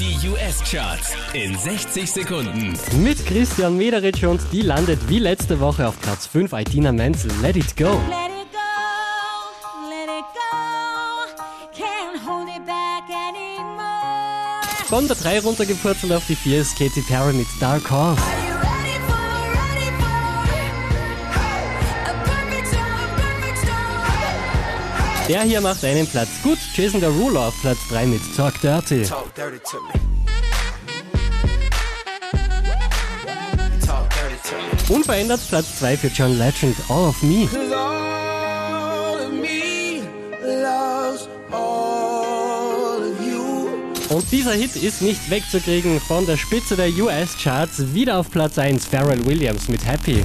Die US-Charts in 60 Sekunden. Mit Christian Mederitsch und die landet wie letzte Woche auf Platz 5 Idina Menzel. Let it go. Let it go, let it go. Can't hold it back anymore. Von der 3 runtergepurzelt auf die 4 ist Katy Perry mit Dark Horse. Der hier macht einen Platz gut. Jason Derulo auf Platz 3 mit Talk Dirty. Talk dirty to me. Unverändert Platz 2 für John Legend, All of Me. All of me all of. Und dieser Hit ist nicht wegzukriegen von der Spitze der US-Charts. Wieder auf Platz 1 Pharrell Williams mit Happy.